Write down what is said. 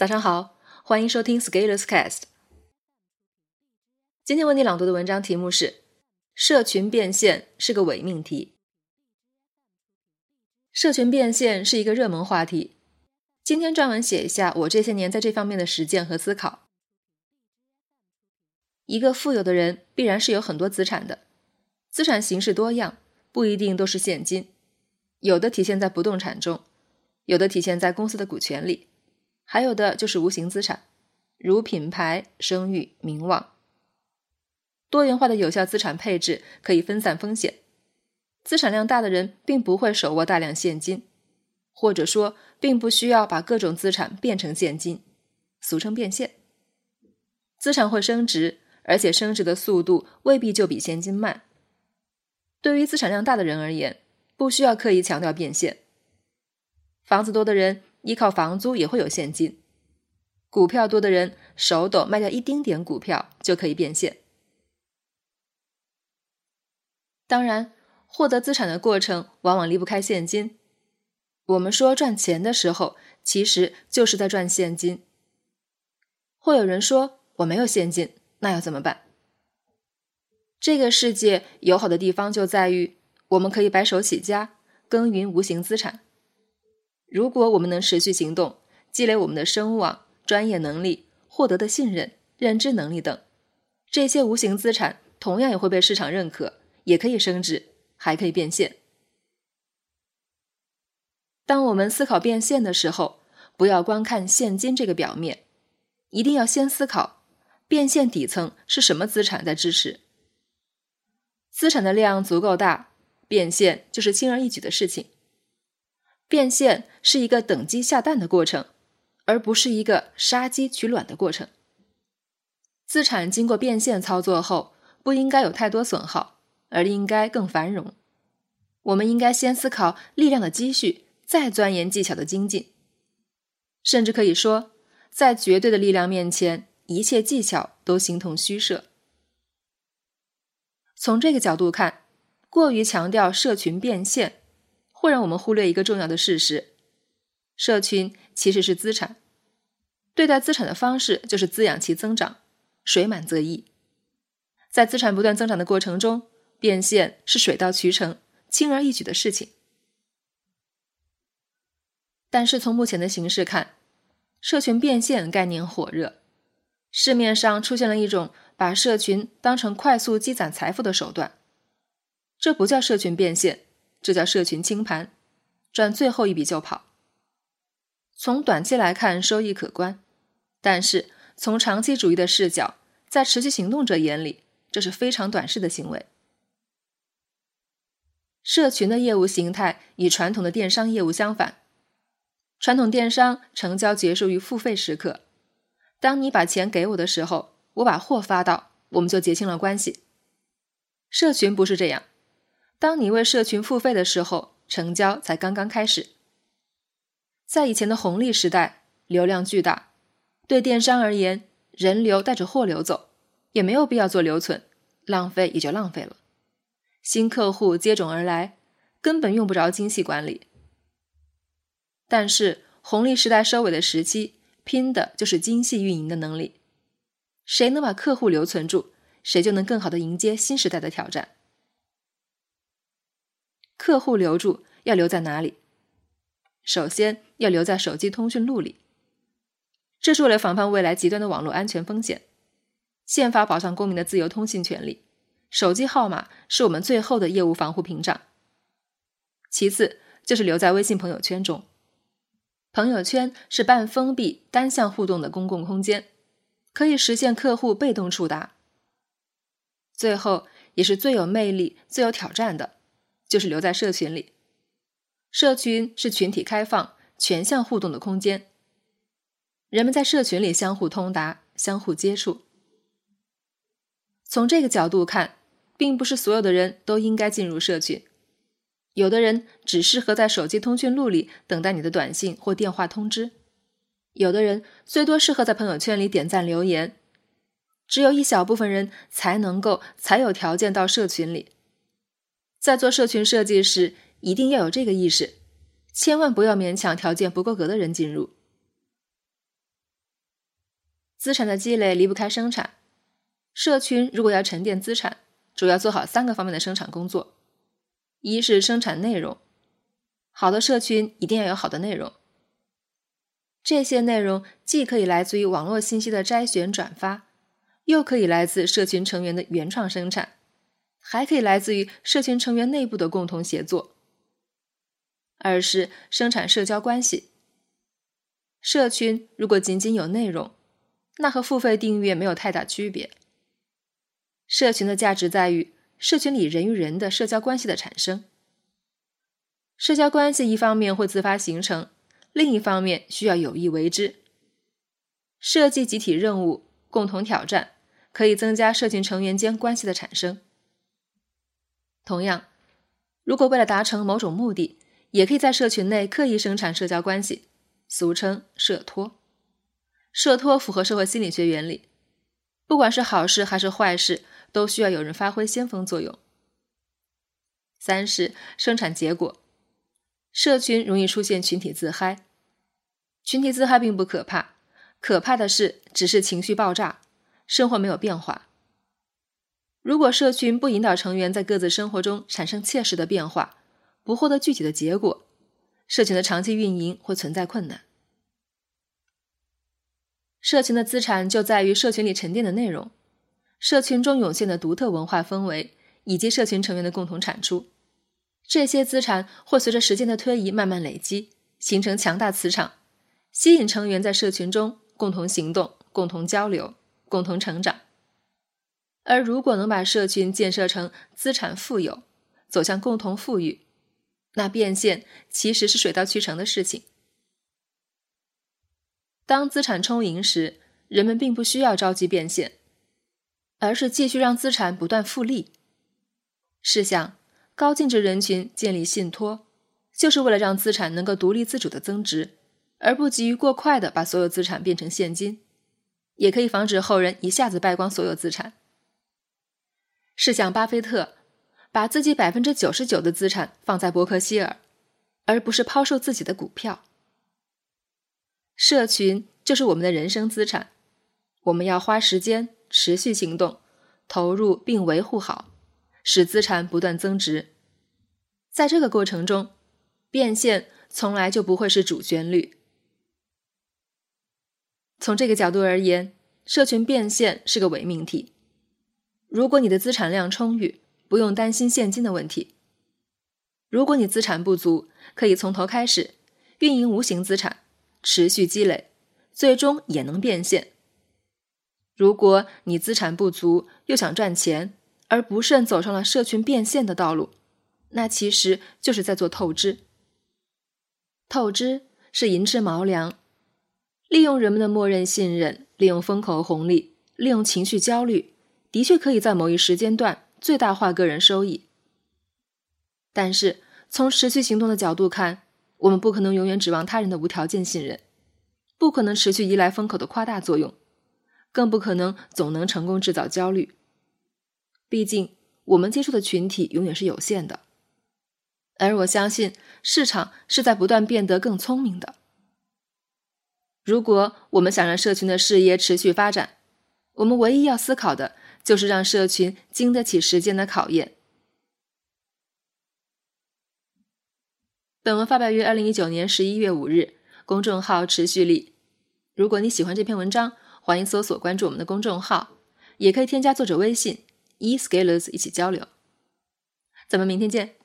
早上好，欢迎收听 Scalers Cast。今天为你朗读的文章题目是“社群变现是个伪命题”。社群变现是一个热门话题。今天专门写一下我这些年在这方面的实践和思考。一个富有的人必然是有很多资产的，资产形式多样，不一定都是现金，有的体现在不动产中，有的体现在公司的股权里。还有的就是无形资产，如品牌、声誉、名望。多元化的有效资产配置可以分散风险。资产量大的人并不会手握大量现金，或者说并不需要把各种资产变成现金，俗称变现。资产会升值，而且升值的速度未必就比现金慢。对于资产量大的人而言，不需要刻意强调变现。房子多的人。依靠房租也会有现金，股票多的人手抖卖掉一丁点股票就可以变现。当然，获得资产的过程往往离不开现金。我们说赚钱的时候，其实就是在赚现金。会有人说我没有现金，那要怎么办？这个世界友好的地方就在于，我们可以白手起家，耕耘无形资产。如果我们能持续行动，积累我们的声望、专业能力、获得的信任、认知能力等，这些无形资产同样也会被市场认可，也可以升值，还可以变现。当我们思考变现的时候，不要光看现金这个表面，一定要先思考变现底层是什么资产在支持。资产的量足够大，变现就是轻而易举的事情。变现是一个等鸡下蛋的过程，而不是一个杀鸡取卵的过程。资产经过变现操作后，不应该有太多损耗，而应该更繁荣。我们应该先思考力量的积蓄，再钻研技巧的精进。甚至可以说，在绝对的力量面前，一切技巧都形同虚设。从这个角度看，过于强调社群变现。会让我们忽略一个重要的事实：社群其实是资产。对待资产的方式就是滋养其增长，水满则溢。在资产不断增长的过程中，变现是水到渠成、轻而易举的事情。但是从目前的形势看，社群变现概念火热，市面上出现了一种把社群当成快速积攒财富的手段，这不叫社群变现。这叫社群清盘，赚最后一笔就跑。从短期来看，收益可观，但是从长期主义的视角，在持续行动者眼里，这是非常短视的行为。社群的业务形态与传统的电商业务相反，传统电商成交结束于付费时刻，当你把钱给我的时候，我把货发到，我们就结清了关系。社群不是这样。当你为社群付费的时候，成交才刚刚开始。在以前的红利时代，流量巨大，对电商而言，人流带着货流走，也没有必要做留存，浪费也就浪费了。新客户接踵而来，根本用不着精细管理。但是红利时代收尾的时期，拼的就是精细运营的能力。谁能把客户留存住，谁就能更好的迎接新时代的挑战。客户留住要留在哪里？首先要留在手机通讯录里，这是为了防范未来极端的网络安全风险。宪法保障公民的自由通信权利，手机号码是我们最后的业务防护屏障。其次就是留在微信朋友圈中，朋友圈是半封闭、单向互动的公共空间，可以实现客户被动触达。最后也是最有魅力、最有挑战的。就是留在社群里，社群是群体开放、全向互动的空间，人们在社群里相互通达、相互接触。从这个角度看，并不是所有的人都应该进入社群，有的人只适合在手机通讯录里等待你的短信或电话通知，有的人最多适合在朋友圈里点赞留言，只有一小部分人才能够、才有条件到社群里。在做社群设计时，一定要有这个意识，千万不要勉强条件不够格的人进入。资产的积累离不开生产。社群如果要沉淀资产，主要做好三个方面的生产工作：一是生产内容，好的社群一定要有好的内容。这些内容既可以来自于网络信息的摘选转发，又可以来自社群成员的原创生产，还可以来自于社群成员内部的共同协作。二是生产社交关系。社群如果仅仅有内容，那和付费订阅没有太大区别。社群的价值在于社群里人与人的社交关系的产生。社交关系一方面会自发形成。另一方面，需要有意为之。设计集体任务、共同挑战，可以增加社群成员间关系的产生。同样，如果为了达成某种目的，也可以在社群内刻意生产社交关系，俗称社托。社托符合社会心理学原理，不管是好事还是坏事，都需要有人发挥先锋作用。三是生产结果。社群容易出现群体自嗨，群体自嗨并不可怕，可怕的是只是情绪爆炸，生活没有变化。如果社群不引导成员在各自生活中产生切实的变化，不获得具体的结果，社群的长期运营会存在困难。社群的资产就在于社群里沉淀的内容，社群中涌现的独特文化氛围，以及社群成员的共同产出。这些资产会随着时间的推移慢慢累积，形成强大磁场，吸引成员在社群中共同行动、共同交流、共同成长。而如果能把社群建设成资产富有，走向共同富裕，那变现其实是水到渠成的事情。当资产充盈时，人们并不需要着急变现，而是继续让资产不断复利。试想。高净值人群建立信托，就是为了让资产能够独立自主的增值，而不急于过快的把所有资产变成现金，也可以防止后人一下子败光所有资产。试想，巴菲特把自己百分之九十九的资产放在伯克希尔，而不是抛售自己的股票。社群就是我们的人生资产，我们要花时间持续行动，投入并维护好。使资产不断增值，在这个过程中，变现从来就不会是主旋律。从这个角度而言，社群变现是个伪命题。如果你的资产量充裕，不用担心现金的问题；如果你资产不足，可以从头开始运营无形资产，持续积累，最终也能变现。如果你资产不足，又想赚钱，而不慎走上了社群变现的道路，那其实就是在做透支。透支是寅吃卯粮，利用人们的默认信任，利用风口红利，利用情绪焦虑，的确可以在某一时间段最大化个人收益。但是从持续行动的角度看，我们不可能永远指望他人的无条件信任，不可能持续依赖风口的夸大作用，更不可能总能成功制造焦虑。毕竟，我们接触的群体永远是有限的，而我相信市场是在不断变得更聪明的。如果我们想让社群的事业持续发展，我们唯一要思考的就是让社群经得起时间的考验。本文发表于二零一九年十一月五日，公众号持续力。如果你喜欢这篇文章，欢迎搜索关注我们的公众号，也可以添加作者微信。e-scalers 一起交流，咱们明天见。